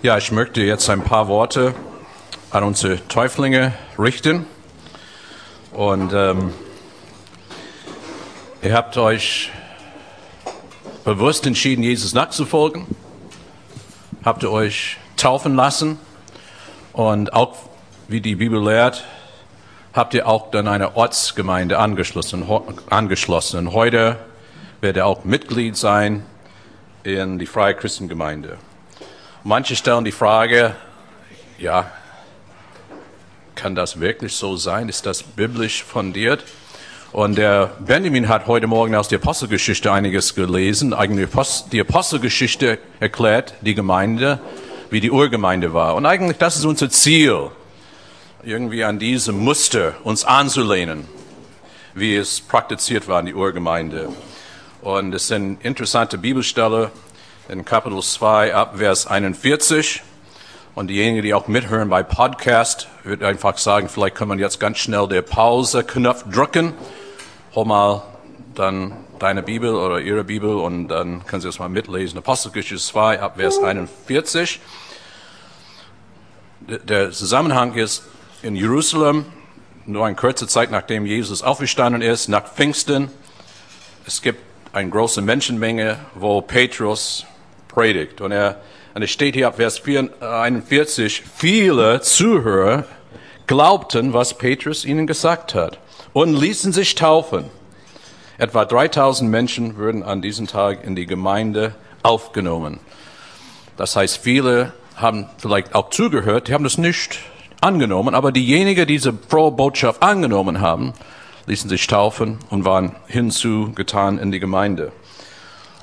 Ja, ich möchte jetzt ein paar Worte an unsere Täuflinge richten. Und ähm, ihr habt euch bewusst entschieden, Jesus nachzufolgen. Habt ihr euch taufen lassen. Und auch, wie die Bibel lehrt, habt ihr auch dann eine Ortsgemeinde angeschlossen. angeschlossen. heute wird ihr auch Mitglied sein in die Freie Christengemeinde. Manche stellen die Frage, ja, kann das wirklich so sein? Ist das biblisch fundiert? Und der Benjamin hat heute Morgen aus der Apostelgeschichte einiges gelesen. Eigentlich die Apostelgeschichte erklärt die Gemeinde, wie die Urgemeinde war. Und eigentlich das ist unser Ziel, irgendwie an diesem Muster uns anzulehnen, wie es praktiziert war in die Urgemeinde. Und es sind interessante Bibelstelle in Kapitel 2 ab Vers 41. Und diejenigen, die auch mithören bei Podcast, würde einfach sagen, vielleicht kann man jetzt ganz schnell den Pause-Knopf drücken. Hol mal dann deine Bibel oder ihre Bibel und dann können Sie es mal mitlesen. Apostelgeschichte 2 ab Vers 41. Der Zusammenhang ist in Jerusalem, nur eine kurze Zeit nachdem Jesus auferstanden ist, nach Pfingsten. Es gibt eine große Menschenmenge, wo Petrus predigt. Und er und es steht hier ab Vers 41, viele Zuhörer glaubten, was Petrus ihnen gesagt hat und ließen sich taufen. Etwa 3000 Menschen würden an diesem Tag in die Gemeinde aufgenommen. Das heißt, viele haben vielleicht auch zugehört, die haben das nicht angenommen, aber diejenigen, die diese frohe Botschaft angenommen haben, ließen sich taufen und waren hinzugetan in die Gemeinde.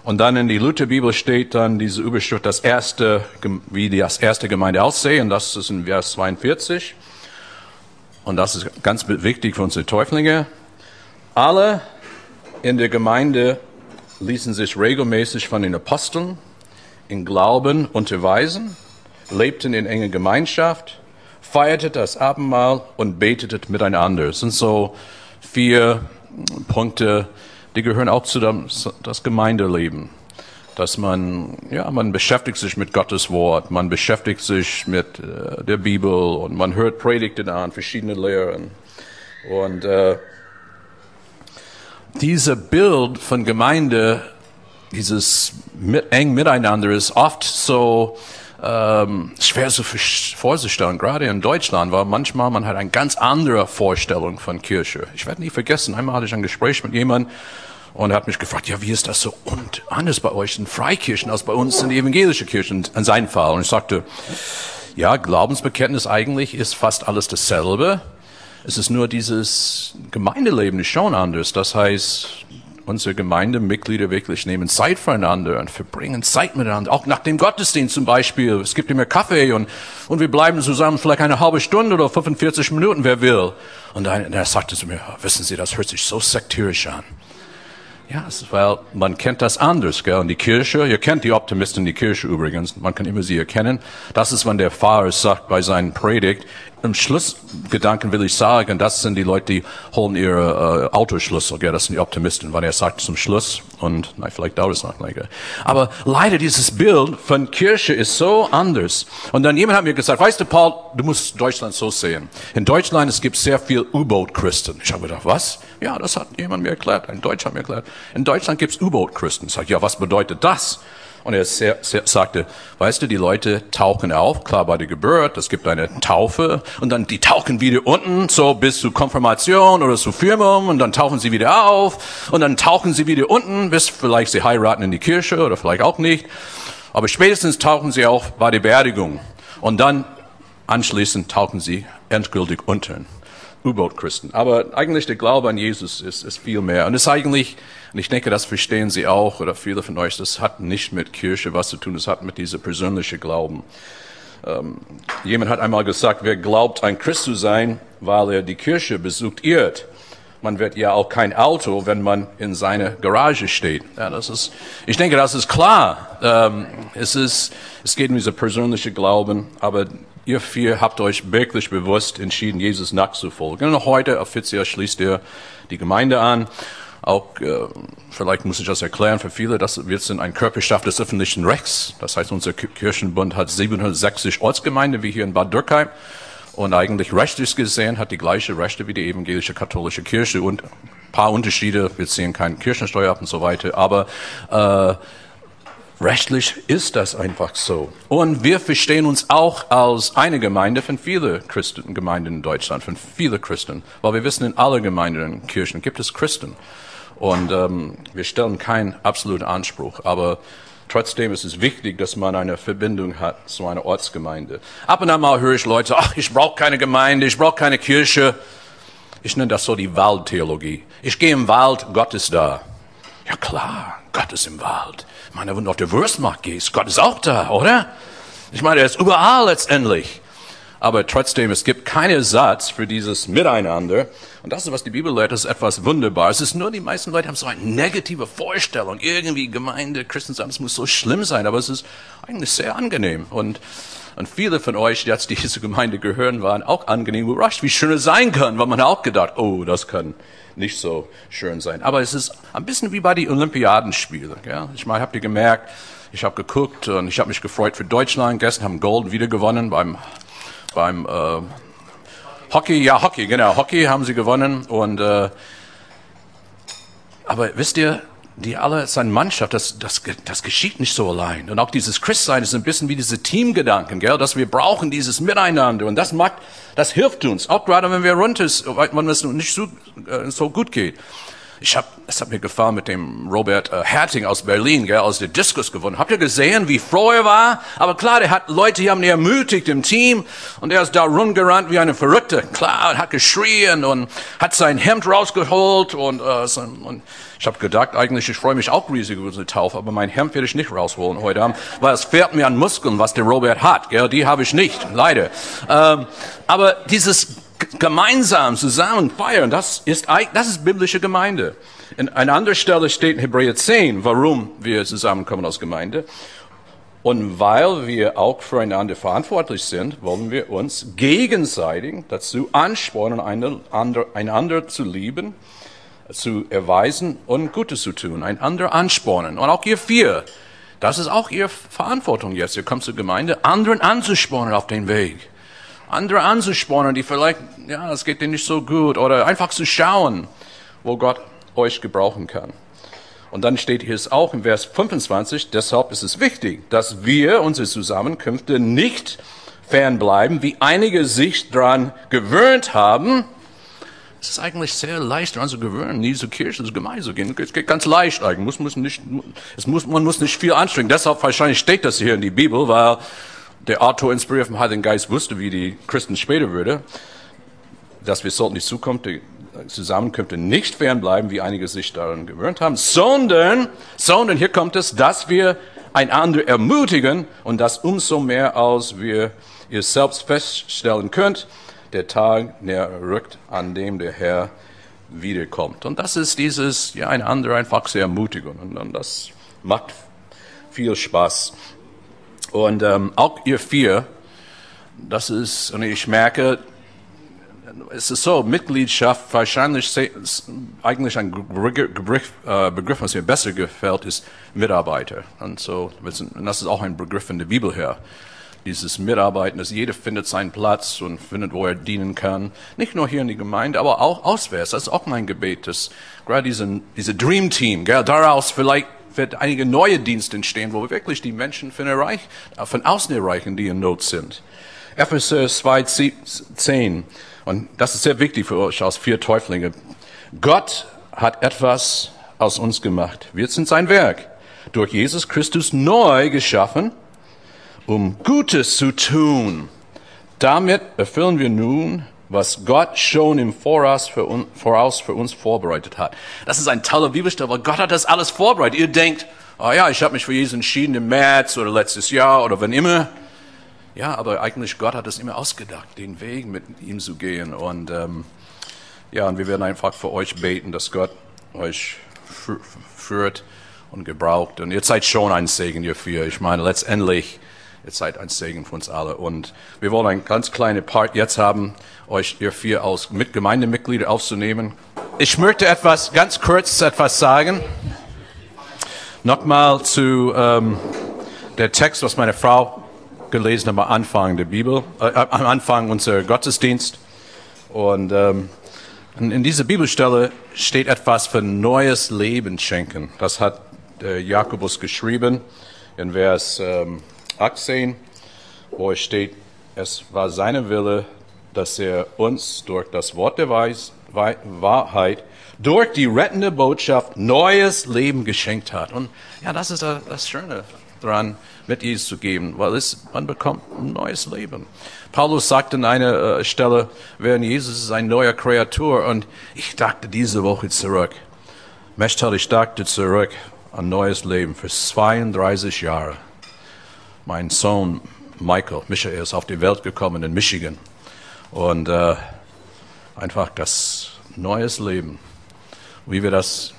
Und dann in die Lutherbibel steht dann diese Überschrift, das erste, wie das erste Gemeinde aussehen. Das ist in Vers 42. Und das ist ganz wichtig für unsere Täuflinge. Alle in der Gemeinde ließen sich regelmäßig von den Aposteln in Glauben unterweisen, lebten in enger Gemeinschaft, feierten das Abendmahl und beteten miteinander. Das sind so vier Punkte, die gehören auch zu dem, das Gemeindeleben. Dass man, ja, man beschäftigt sich mit Gottes Wort, man beschäftigt sich mit äh, der Bibel und man hört Predigten an, verschiedene Lehren. Und äh, diese Bild von Gemeinde, dieses mit, eng Miteinander ist oft so ähm, schwer zu vorzustellen. Gerade in Deutschland war manchmal man hat eine ganz andere Vorstellung von Kirche. Ich werde nie vergessen, einmal hatte ich ein Gespräch mit jemandem, und er hat mich gefragt, ja, wie ist das so und anders bei euch in Freikirchen als bei uns in evangelische Kirchen, in seinem Fall. Und ich sagte, ja, Glaubensbekenntnis eigentlich ist fast alles dasselbe. Es ist nur dieses Gemeindeleben ist schon anders. Das heißt, unsere Gemeindemitglieder wirklich nehmen Zeit füreinander und verbringen Zeit miteinander. Auch nach dem Gottesdienst zum Beispiel. Es gibt immer Kaffee und, und wir bleiben zusammen vielleicht eine halbe Stunde oder 45 Minuten, wer will. Und er sagte zu mir, wissen Sie, das hört sich so sektierisch an. Ja, weil man kennt das anders, gell? Und die Kirche, ihr kennt die Optimisten in die Kirche übrigens, man kann immer sie erkennen. Das ist, wenn der Pfarrer sagt bei seinen Predigt, im Schlussgedanken will ich sagen, das sind die Leute, die holen ihre äh, Autoschlüssel, gell? das sind die Optimisten, weil er sagt zum Schluss und na, vielleicht dauert es noch länger. Aber leider dieses Bild von Kirche ist so anders. Und dann jemand hat mir gesagt, weißt du, Paul, du musst Deutschland so sehen. In Deutschland es gibt sehr viel U-Boot-Christen. Ich habe gedacht, was? Ja, das hat jemand mir erklärt, ein Deutscher hat mir erklärt. In Deutschland gibt es U-Boot-Christen. Ich sage, ja, was bedeutet das? Und er sehr, sehr, sagte, weißt du, die Leute tauchen auf, klar bei der Geburt, es gibt eine Taufe und dann die tauchen wieder unten, so bis zur Konfirmation oder zur Firmung und dann tauchen sie wieder auf und dann tauchen sie wieder unten, bis vielleicht sie heiraten in die Kirche oder vielleicht auch nicht. Aber spätestens tauchen sie auch bei der Beerdigung und dann anschließend tauchen sie endgültig unter. U-Boot-Christen. Aber eigentlich der Glaube an Jesus ist, ist viel mehr. Und es ist eigentlich, und ich denke, das verstehen Sie auch, oder viele von euch, das hat nicht mit Kirche was zu tun, das hat mit dieser persönlichen Glauben. Ähm, jemand hat einmal gesagt, wer glaubt, ein Christ zu sein, weil er die Kirche besucht, irrt. Man wird ja auch kein Auto, wenn man in seiner Garage steht. Ja, das ist, ich denke, das ist klar. Ähm, es ist, es geht um diese persönliche Glauben, aber ihr vier habt euch wirklich bewusst entschieden, Jesus nachzufolgen. Und heute offiziell schließt ihr die Gemeinde an. Auch, äh, vielleicht muss ich das erklären für viele, dass wir sind ein Körperschaft des öffentlichen Rechts. Das heißt, unser Kirchenbund hat 760 Ortsgemeinden wie hier in Bad Dürkheim. Und eigentlich rechtlich gesehen hat die gleiche Rechte wie die evangelische katholische Kirche und ein paar Unterschiede. Wir ziehen keine Kirchensteuer ab und so weiter. Aber äh, rechtlich ist das einfach so. Und wir verstehen uns auch als eine Gemeinde von vielen Christengemeinden in Deutschland, von vielen Christen. Weil wir wissen, in allen Gemeinden und Kirchen gibt es Christen. Und ähm, wir stellen keinen absoluten Anspruch, aber trotzdem ist es wichtig, dass man eine Verbindung hat zu einer Ortsgemeinde. Ab und an mal höre ich Leute, ach, ich brauche keine Gemeinde, ich brauche keine Kirche. Ich nenne das so die Waldtheologie. Ich gehe im Wald, Gott ist da. Ja klar, Gott ist im Wald. Ich meine, wenn du auf der Wurstmarkt gehst, Gott ist auch da, oder? Ich meine, er ist überall letztendlich aber trotzdem, es gibt keinen Satz für dieses Miteinander. Und das ist, was die Bibel lehrt, ist etwas Wunderbares. Es ist nur, die meisten Leute haben so eine negative Vorstellung. Irgendwie Gemeinde, Christentum, es muss so schlimm sein, aber es ist eigentlich sehr angenehm. Und, und viele von euch, die jetzt diese Gemeinde gehören, waren auch angenehm überrascht, wie schön es sein kann, weil man auch gedacht, oh, das kann nicht so schön sein. Aber es ist ein bisschen wie bei den Olympiadenspielen. Ja? Ich meine, habt ihr gemerkt, ich habe geguckt und ich habe mich gefreut für Deutschland. Gestern haben Gold wieder gewonnen beim beim äh, Hockey, ja Hockey, genau, Hockey haben sie gewonnen und äh, aber wisst ihr, die alle, seine Mannschaft, das, das, das geschieht nicht so allein. Und auch dieses Christsein ist ein bisschen wie diese Teamgedanken, gell, dass wir brauchen dieses Miteinander. Und das macht, das hilft uns, auch gerade wenn wir runter, wenn es nicht so, äh, so gut geht. Ich hab, es hat mir gefallen mit dem Robert äh, Herting aus Berlin, gell, aus der Diskus gewonnen. Habt ihr gesehen, wie froh er war? Aber klar, der hat Leute, die haben ihn ermutigt im Team und er ist da rumgerannt wie eine Verrückte. Klar, hat geschrien und hat sein Hemd rausgeholt und, äh, sein, und ich habe gedacht, eigentlich, ich freue mich auch riesig über diese Taufe, aber mein Hemd werde ich nicht rausholen heute Abend, weil es fehlt mir an Muskeln, was der Robert hat. Gell, die habe ich nicht, leider. Ähm, aber dieses gemeinsam zusammen feiern, das ist, das ist biblische Gemeinde. In einer anderen Stelle steht in Hebräer 10, warum wir zusammenkommen als Gemeinde. Und weil wir auch füreinander verantwortlich sind, wollen wir uns gegenseitig dazu anspornen, einander, zu lieben, zu erweisen und Gutes zu tun, einander anspornen. Und auch ihr vier, das ist auch ihre Verantwortung jetzt. Ihr kommt zur Gemeinde, anderen anzuspornen auf den Weg andere anzuspornen, die vielleicht, ja, es geht denen nicht so gut, oder einfach zu schauen, wo Gott euch gebrauchen kann. Und dann steht hier es auch im Vers 25, deshalb ist es wichtig, dass wir unsere Zusammenkünfte nicht fernbleiben, wie einige sich daran gewöhnt haben. Es ist eigentlich sehr leicht, daran zu gewöhnen, nie zur Kirche, zur Gemeinde zu gehen. Es geht ganz leicht eigentlich. Muss, muss nicht, es muss, man muss nicht viel anstrengen. Deshalb wahrscheinlich steht das hier in die Bibel, weil der Autor inspiriert vom Heiligen Geist wusste, wie die Christen später würde, dass wir sollten die Zukunft, die Zusammenkünfte nicht fernbleiben, wie einige sich daran gewöhnt haben, sondern, sondern hier kommt es, dass wir einander ermutigen und das umso mehr, als wir ihr selbst feststellen könnt, der Tag näher rückt, an dem der Herr wiederkommt. Und das ist dieses, ja, einander einfach zu ermutigen. Und, und das macht viel Spaß. Und ähm, auch ihr vier, das ist, und ich merke, es ist so, Mitgliedschaft wahrscheinlich eigentlich ein Begriff, äh, Begriff, was mir besser gefällt, ist Mitarbeiter. Und so, und das ist auch ein Begriff in der Bibel her. Dieses Mitarbeiten, dass jeder findet seinen Platz und findet, wo er dienen kann. Nicht nur hier in der Gemeinde, aber auch auswärts. Das ist auch mein Gebet, dass gerade diese, diese Dream Team, gell, daraus vielleicht wird einige neue Dienste entstehen, wo wir wirklich die Menschen von, erreich, von außen erreichen, die in Not sind. Epheser 2,10. Und das ist sehr wichtig für euch als vier Täuflinge. Gott hat etwas aus uns gemacht. Wir sind sein Werk. Durch Jesus Christus neu geschaffen, um Gutes zu tun. Damit erfüllen wir nun was Gott schon im Voraus für, un, voraus für uns vorbereitet hat. Das ist ein toller Bibelstelle, weil Gott hat das alles vorbereitet. Ihr denkt, oh ja, ich habe mich für Jesus entschieden im März oder letztes Jahr oder wann immer. Ja, aber eigentlich Gott hat es immer ausgedacht, den Weg mit ihm zu gehen. Und ähm, ja, und wir werden einfach für euch beten, dass Gott euch führt und gebraucht. Und ihr seid schon ein Segen hierfür. Ich meine, letztendlich Ihr seid ein Segen für uns alle. Und wir wollen ein ganz kleine Part jetzt haben, euch ihr vier als Gemeindemitglieder aufzunehmen. ich möchte etwas ganz kurz etwas sagen. Nochmal zu ähm, der Text, was meine Frau gelesen hat am Anfang der Bibel, äh, am Anfang unserer Gottesdienst. Und ähm, in dieser Bibelstelle steht etwas für neues Leben schenken. Das hat äh, Jakobus geschrieben in Vers ähm, 18, wo es steht, es war seine Wille, dass er uns durch das Wort der Weis Wahrheit, durch die rettende Botschaft neues Leben geschenkt hat. Und ja, das ist das Schöne daran, mit Jesus zu geben, weil es, man bekommt ein neues Leben. Paulus sagt an einer äh, Stelle, während Jesus ist ein neuer Kreatur und ich dachte diese Woche zurück. Mechtel, ich dachte zurück an neues Leben für 32 Jahre. Mein Sohn Michael, Michael ist auf die Welt gekommen in Michigan. Und äh, einfach das neues Leben, wie wir das,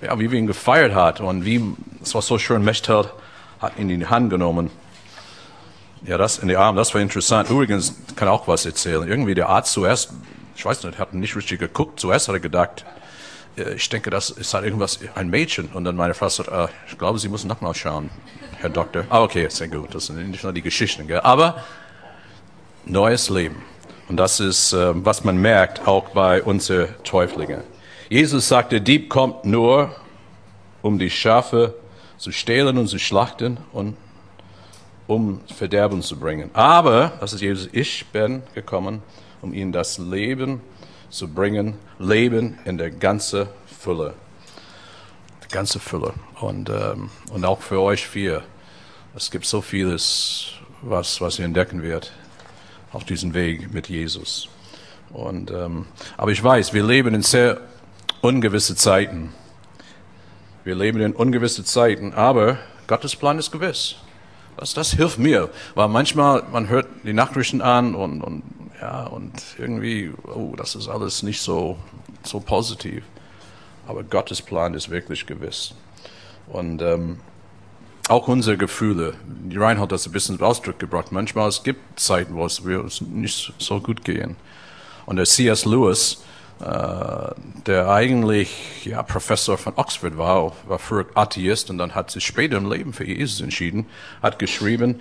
ja, wie wir ihn gefeiert hat und wie, es war so schön, Mechtel hat ihn in die Hand genommen. Ja, das in die Arme, das war interessant. Übrigens kann auch was erzählen. Irgendwie der Arzt zuerst, ich weiß nicht, hat nicht richtig geguckt. Zuerst hat er gedacht, ich denke, das ist halt irgendwas, ein Mädchen. Und dann meine Frau sagt, äh, ich glaube, Sie müssen nochmal schauen, Herr Doktor. Ah, okay, sehr gut. Das sind nicht nur die Geschichten, gell? Aber neues Leben. Und das ist, äh, was man merkt, auch bei unseren Täuflingen. Jesus sagte, Dieb kommt nur, um die Schafe zu stehlen und zu schlachten und um Verderben zu bringen. Aber, das ist Jesus, ich bin gekommen, um ihnen das Leben zu bringen, Leben in der ganzen Fülle. Die ganze Fülle. Und, ähm, und auch für euch vier. Es gibt so vieles, was, was ihr entdecken werdet auf diesem Weg mit Jesus. Und, ähm, aber ich weiß, wir leben in sehr ungewisse Zeiten. Wir leben in ungewisse Zeiten, aber Gottes Plan ist gewiss. Das, das hilft mir, weil manchmal man hört die Nachrichten an und, und ja und irgendwie, oh, das ist alles nicht so so positiv. Aber Gottes Plan ist wirklich gewiss. Und ähm, auch unsere Gefühle. Reinhold hat das ein bisschen Ausdruck gebracht. Manchmal es gibt Zeiten, wo es wir nicht so gut gehen. Und der C.S. Lewis äh, der eigentlich ja, Professor von Oxford war, war früher Atheist und dann hat sich später im Leben für Jesus entschieden, hat geschrieben,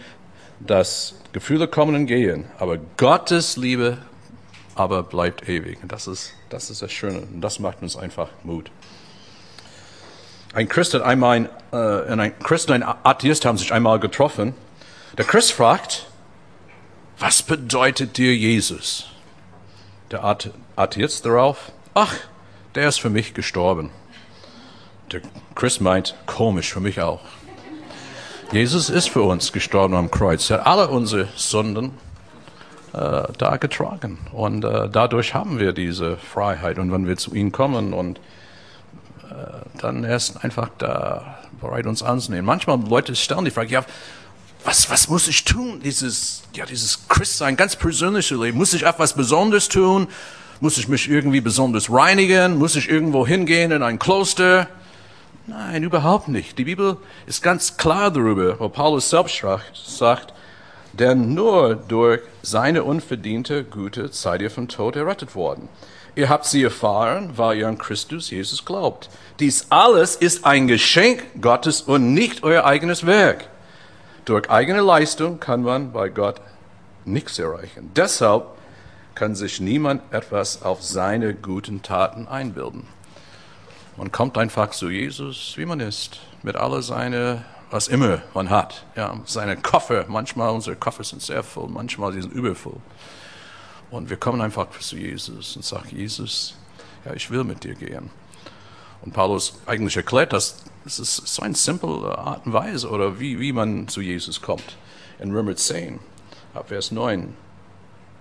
dass Gefühle kommen und gehen, aber Gottes Liebe aber bleibt ewig. Und das ist, das ist das Schöne und das macht uns einfach Mut. Ein Christ hat einmal, äh, ein Christ und ein Atheist haben sich einmal getroffen. Der Christ fragt, was bedeutet dir Jesus? Der Atheist darauf, ach, der ist für mich gestorben. Der Chris meint, komisch, für mich auch. Jesus ist für uns gestorben am Kreuz. Er hat alle unsere Sünden äh, da getragen. Und äh, dadurch haben wir diese Freiheit. Und wenn wir zu ihm kommen und äh, dann er ist einfach da bereit, uns anzunehmen. Manchmal Leute stellen die Frage, ja, was, was muss ich tun? Dieses, ja, dieses Christsein, ganz persönliche Leben. Muss ich etwas Besonderes tun? Muss ich mich irgendwie besonders reinigen? Muss ich irgendwo hingehen in ein Kloster? Nein, überhaupt nicht. Die Bibel ist ganz klar darüber, wo Paulus selbst sagt, denn nur durch seine unverdiente Güte seid ihr vom Tod errettet worden. Ihr habt sie erfahren, weil ihr an Christus Jesus glaubt. Dies alles ist ein Geschenk Gottes und nicht euer eigenes Werk. Durch eigene Leistung kann man bei Gott nichts erreichen. Deshalb kann sich niemand etwas auf seine guten Taten einbilden. Man kommt einfach zu Jesus, wie man ist, mit all seine, was immer man hat. Ja, seine Koffer, manchmal unsere Koffer sind sehr voll, manchmal sind übervoll. Und wir kommen einfach zu Jesus und sagen, Jesus, ja, ich will mit dir gehen. Und Paulus eigentlich erklärt das, es ist so eine simple Art und Weise oder wie, wie man zu Jesus kommt. In Römer 10, ab Vers 9.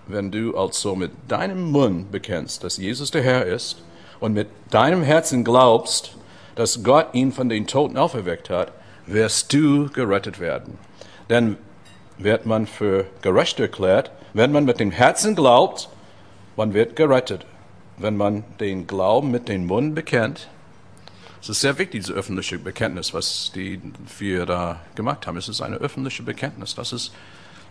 Wenn du also mit deinem Mund bekennst, dass Jesus der Herr ist und mit deinem Herzen glaubst, dass Gott ihn von den Toten auferweckt hat, wirst du gerettet werden. Denn wird man für gerecht erklärt, wenn man mit dem Herzen glaubt, man wird gerettet. Wenn man den Glauben mit dem Mund bekennt, es ist sehr wichtig, diese öffentliche Bekenntnis, was die vier da gemacht haben. Es ist eine öffentliche Bekenntnis. Das ist,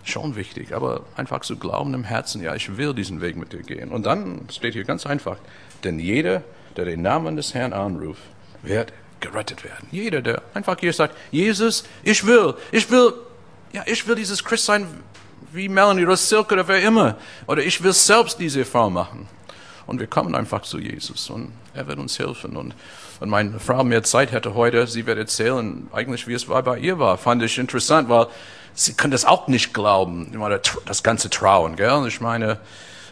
schon wichtig, aber einfach zu glauben im Herzen, ja, ich will diesen Weg mit dir gehen. Und dann steht hier ganz einfach, denn jeder, der den Namen des Herrn anruft, wird gerettet werden. Jeder, der einfach hier sagt, Jesus, ich will, ich will, ja, ich will dieses Christ sein wie Melanie oder Silke oder wer immer. Oder ich will selbst diese Erfahrung machen. Und wir kommen einfach zu Jesus und er wird uns helfen. Und wenn meine Frau mehr Zeit hätte heute, sie wird erzählen, eigentlich wie es bei ihr war. Fand ich interessant, weil sie können das auch nicht glauben. Ich das ganze Trauen, gell? Ich meine,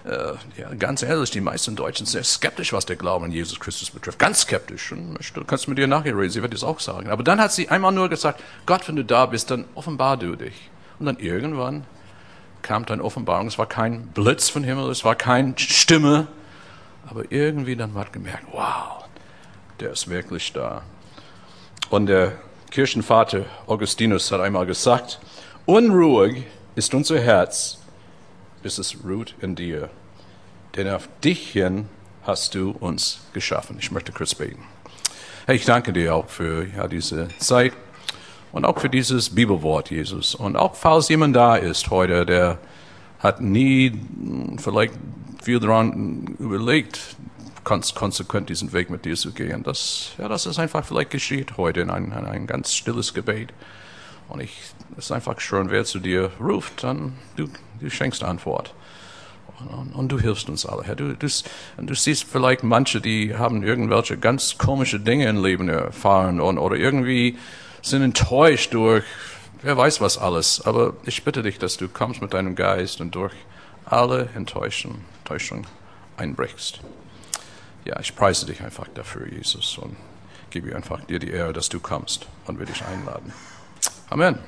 äh, ja, ganz ehrlich, die meisten Deutschen sind sehr skeptisch, was der Glauben an Jesus Christus betrifft. Ganz skeptisch. Und du kannst mit ihr nachher reden, sie wird das auch sagen. Aber dann hat sie einmal nur gesagt, Gott, wenn du da bist, dann offenbar du dich. Und dann irgendwann kam dann Offenbarung. Es war kein Blitz von Himmel, es war keine Stimme. Aber irgendwie dann hat gemerkt, wow, der ist wirklich da. Und der Kirchenvater Augustinus hat einmal gesagt, unruhig ist unser Herz, bis es ruht in dir. Denn auf dich hin hast du uns geschaffen. Ich möchte kurz beten. Herr, ich danke dir auch für ja, diese Zeit und auch für dieses Bibelwort, Jesus. Und auch falls jemand da ist heute, der hat nie vielleicht viel daran überlegt, konsequent diesen Weg mit dir zu gehen. Das, ja, das ist einfach vielleicht geschieht heute in ein, in ein ganz stilles Gebet. Und ich, es ist einfach schön, wer zu dir ruft, dann du, du schenkst Antwort. Und, und, du hilfst uns alle, Herr. Du, du, du siehst vielleicht manche, die haben irgendwelche ganz komische Dinge im Leben erfahren und, oder irgendwie sind enttäuscht durch wer weiß was alles. Aber ich bitte dich, dass du kommst mit deinem Geist und durch alle Enttäuschung, Enttäuschung einbrichst. Ja, ich preise dich einfach dafür, Jesus, und gebe einfach dir die Ehre, dass du kommst und will dich einladen. Amen.